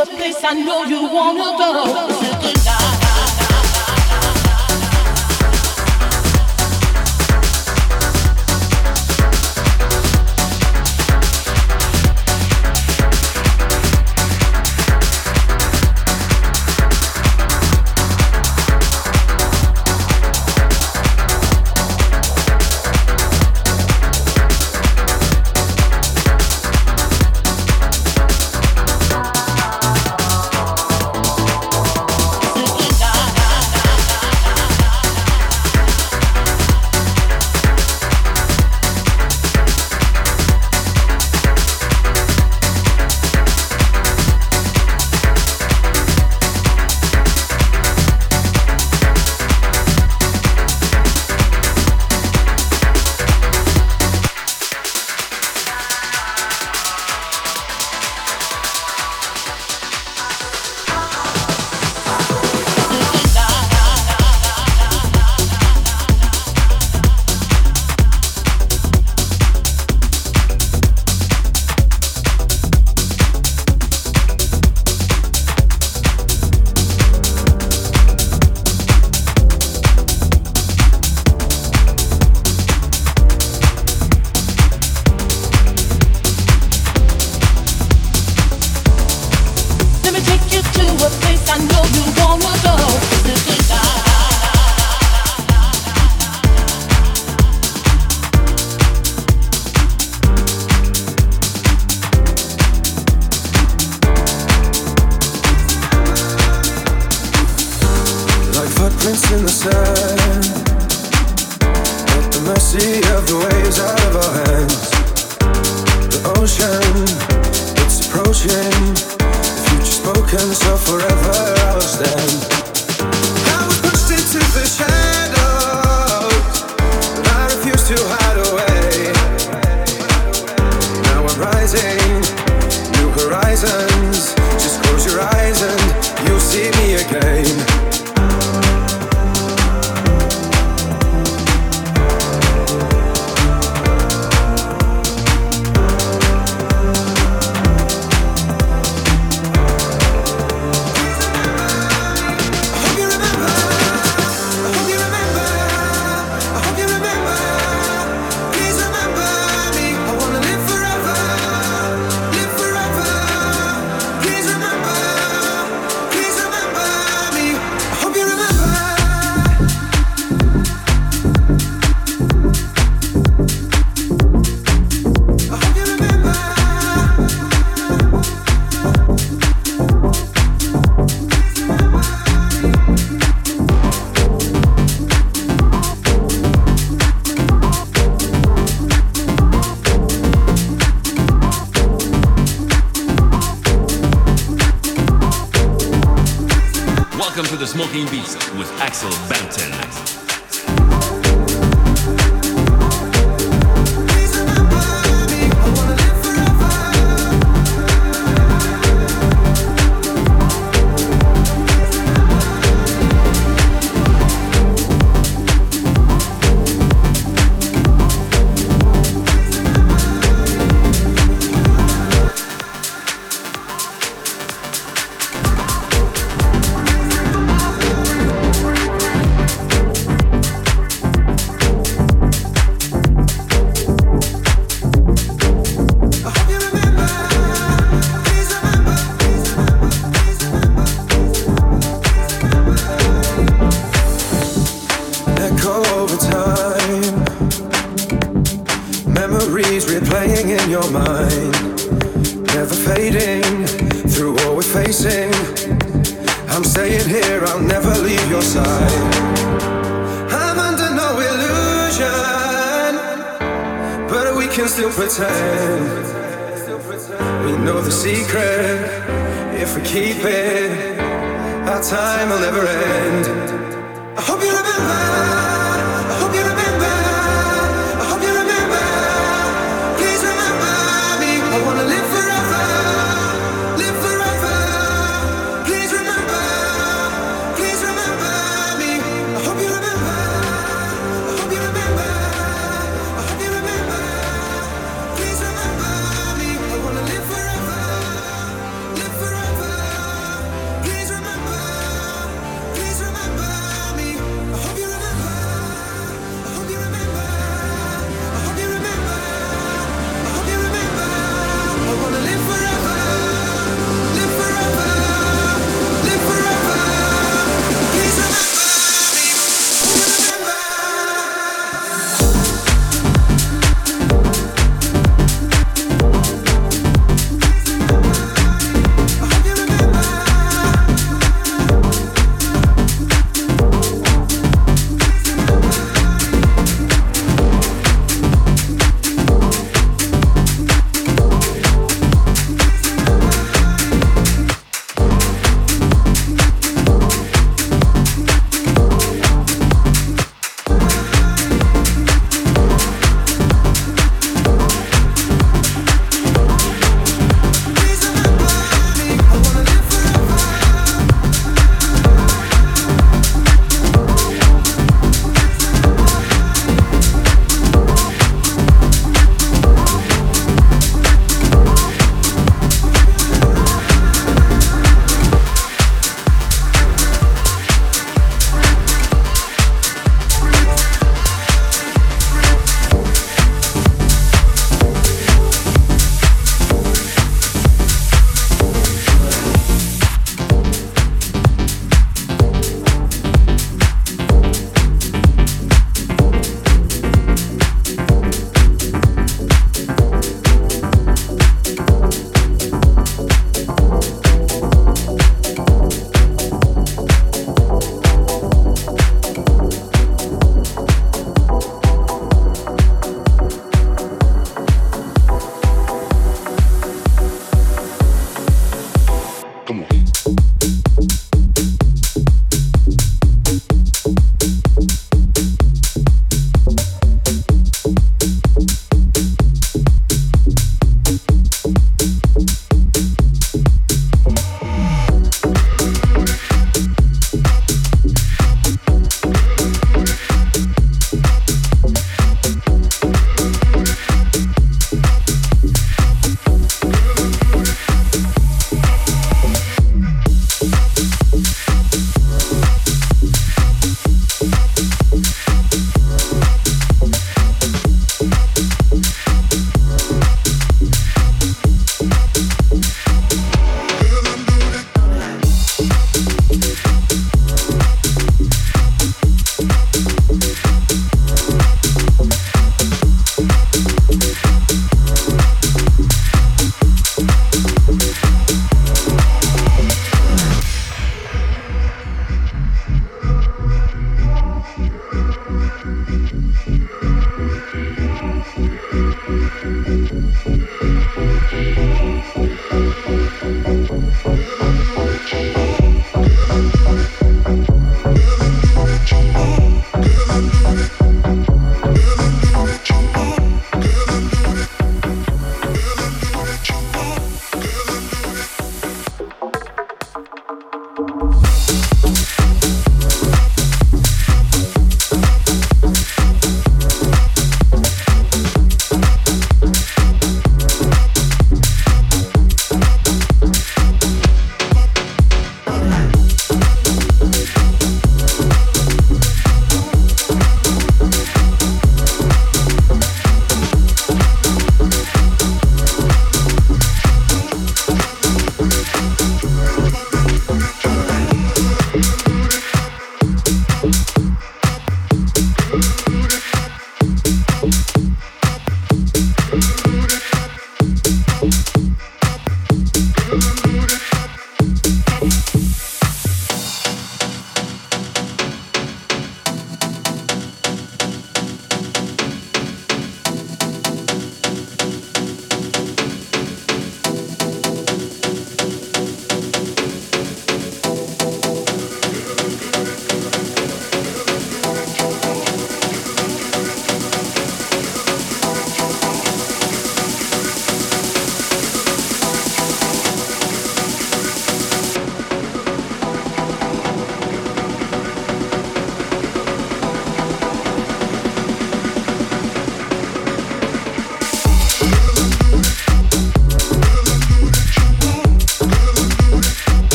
A place I know you wanna go.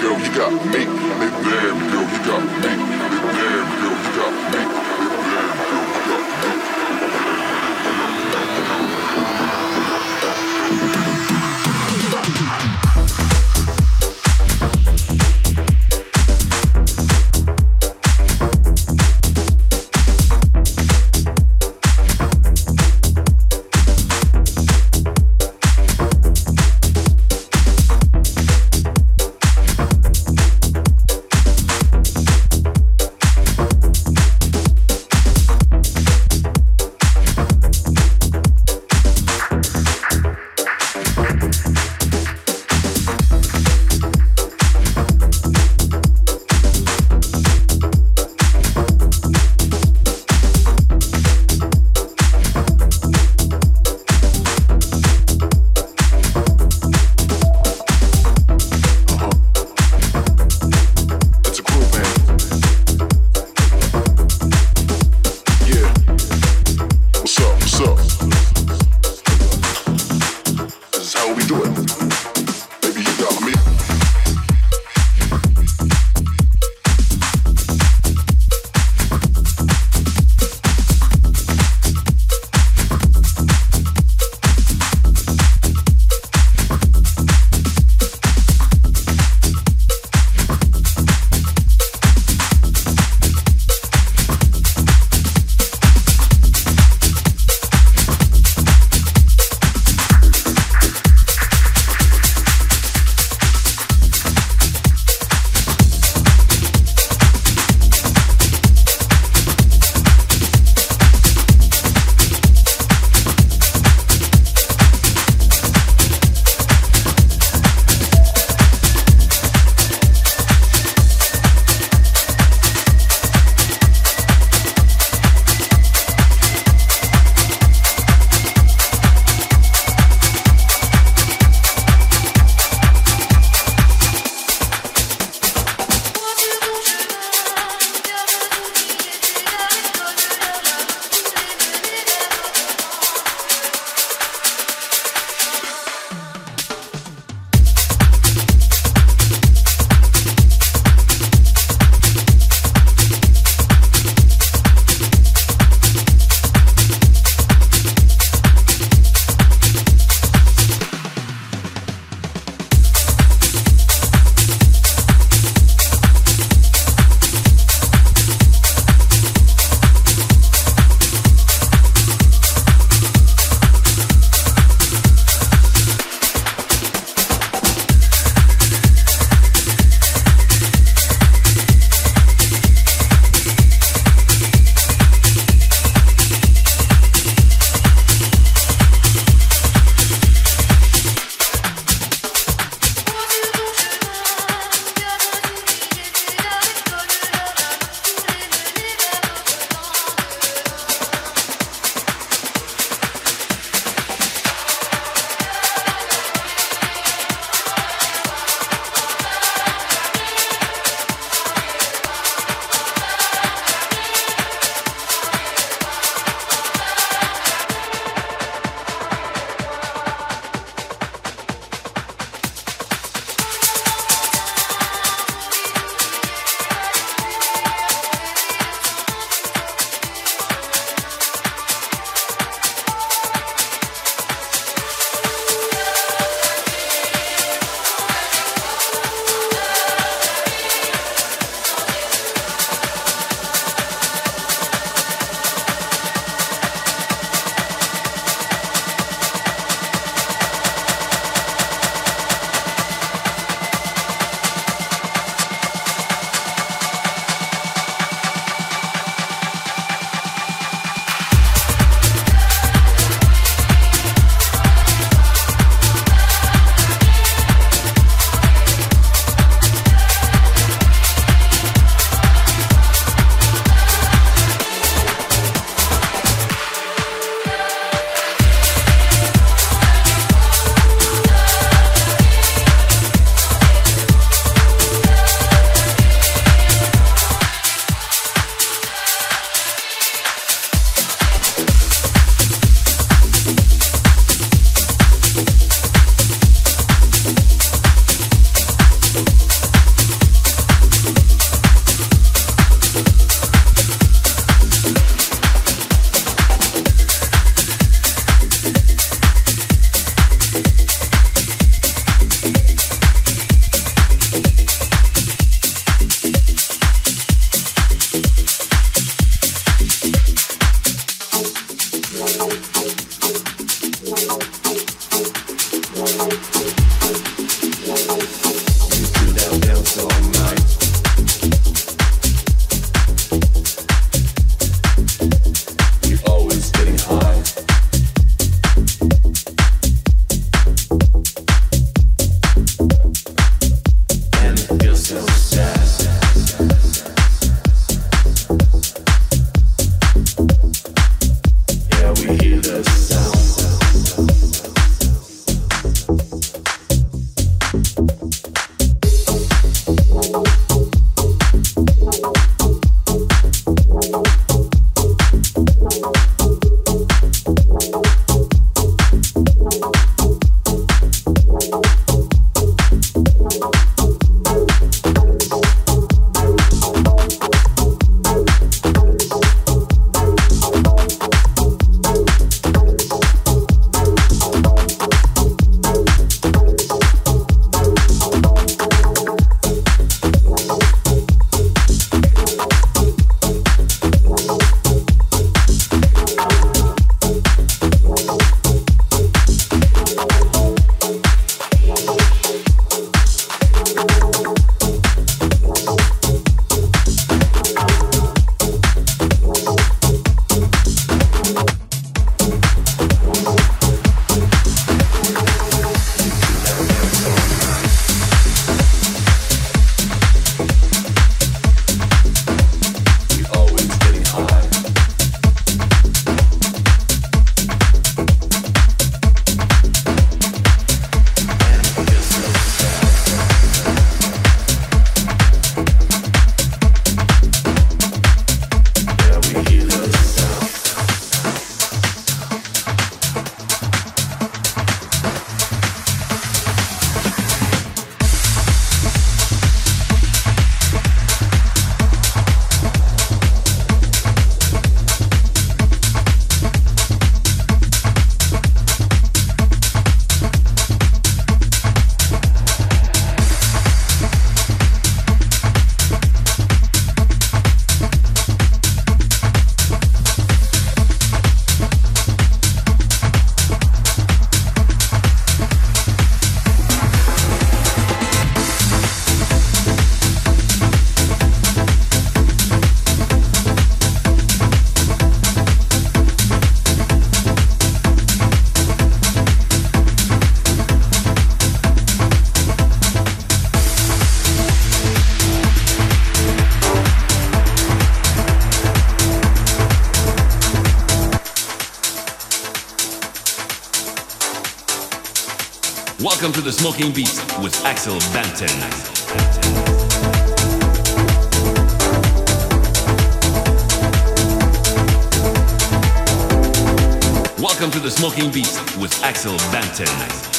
girl, you got me. Baby, girl, you got me. Smoking Beast with Axel Banton. Welcome to the Smoking Beast with Axel Banton.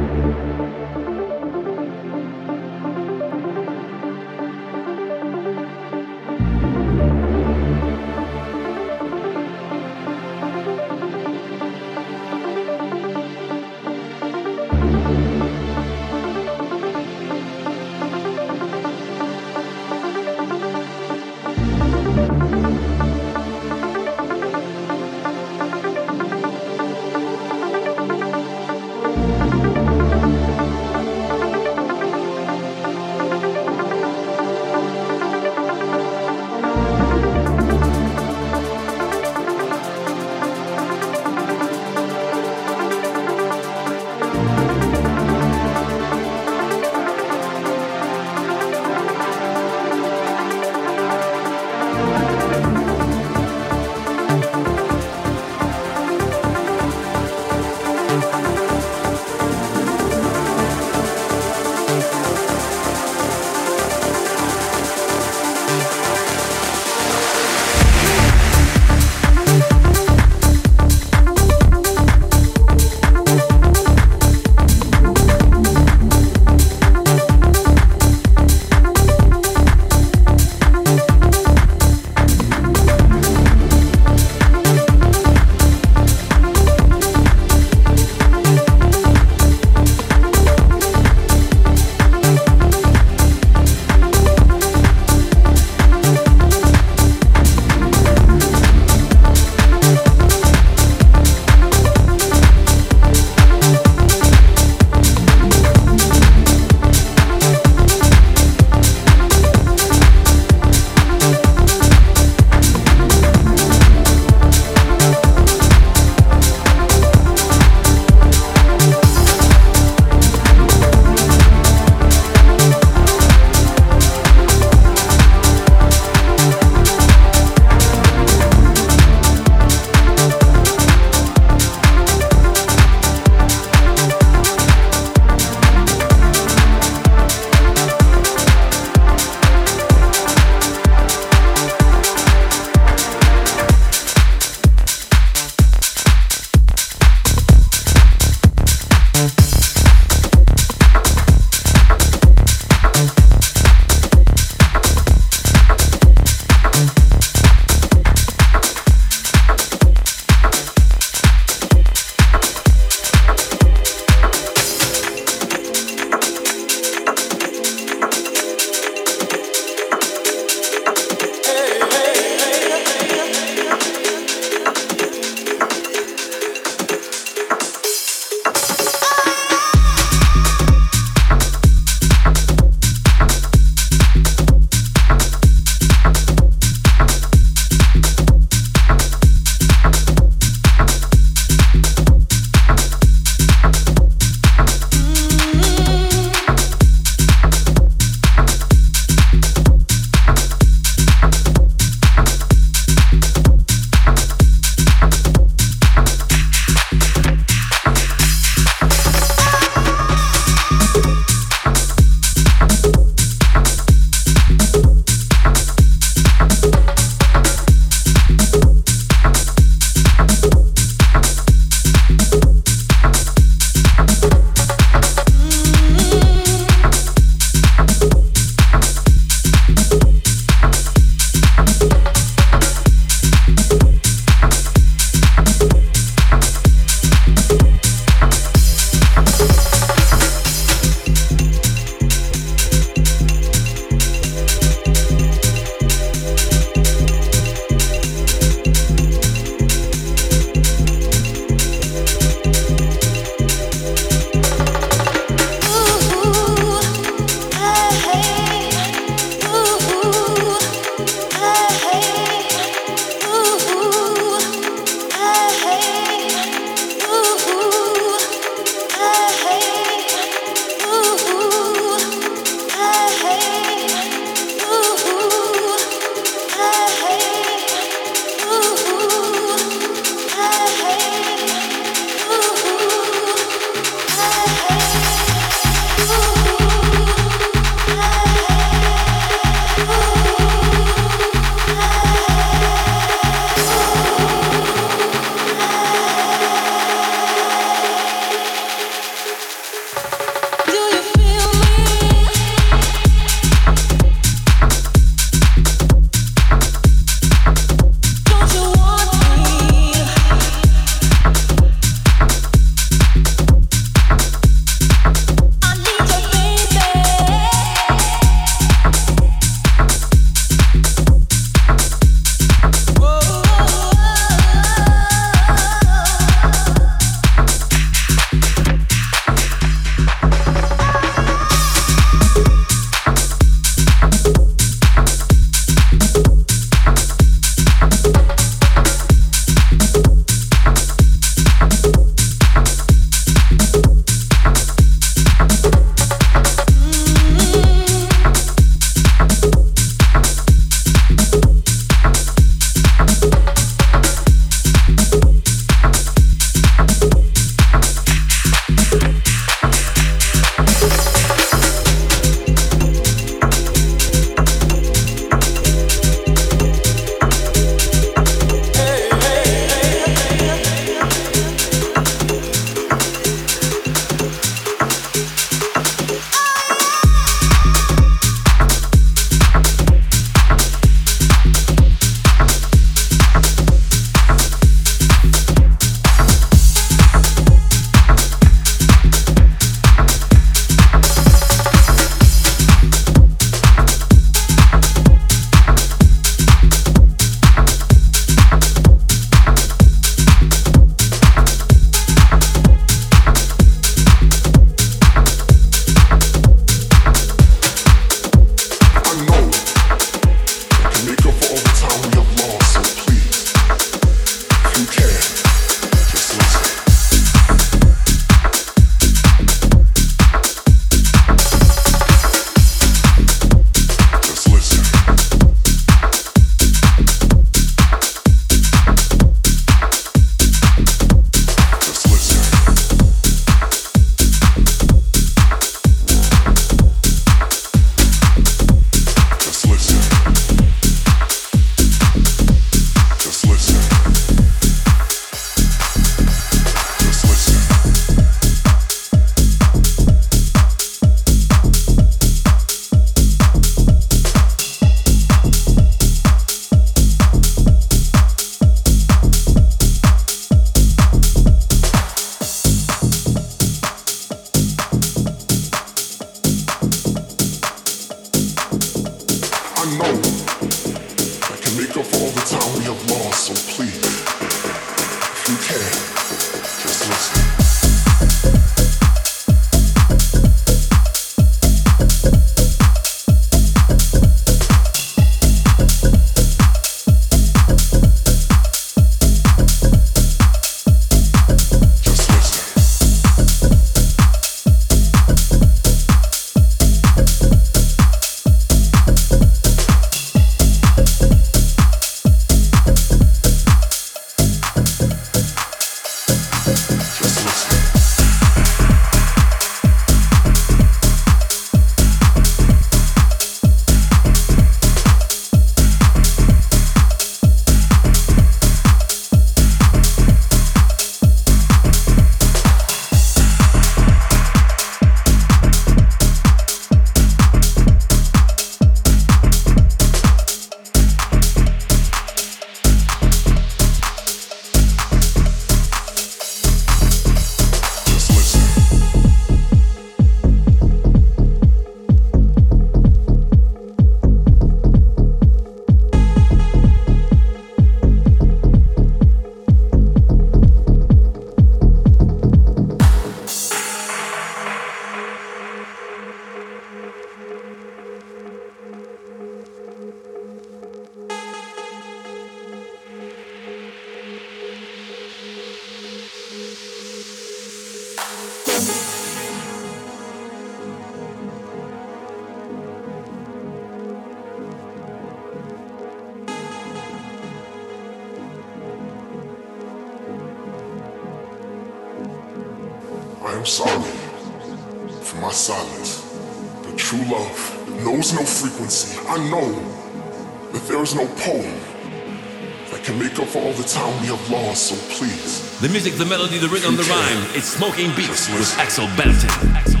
Music, the rhythm, the rhyme. It's Smoking Beats with Axel Banton. Axel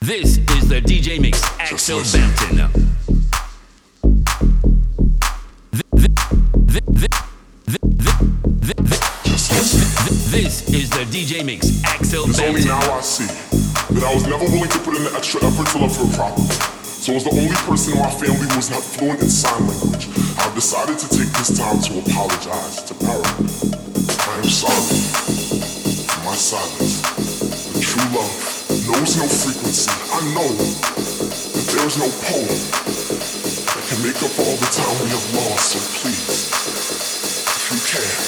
This is the DJ Mix, Axel Banton. This is the DJ Mix, Axel It's only now I see that I was never willing to put in the extra effort to love her properly. So as the only person in my family who was not fluent in sign language, my silence, the true love knows no frequency. I know that there is no poem that can make up all the time we have lost. So please, if you can.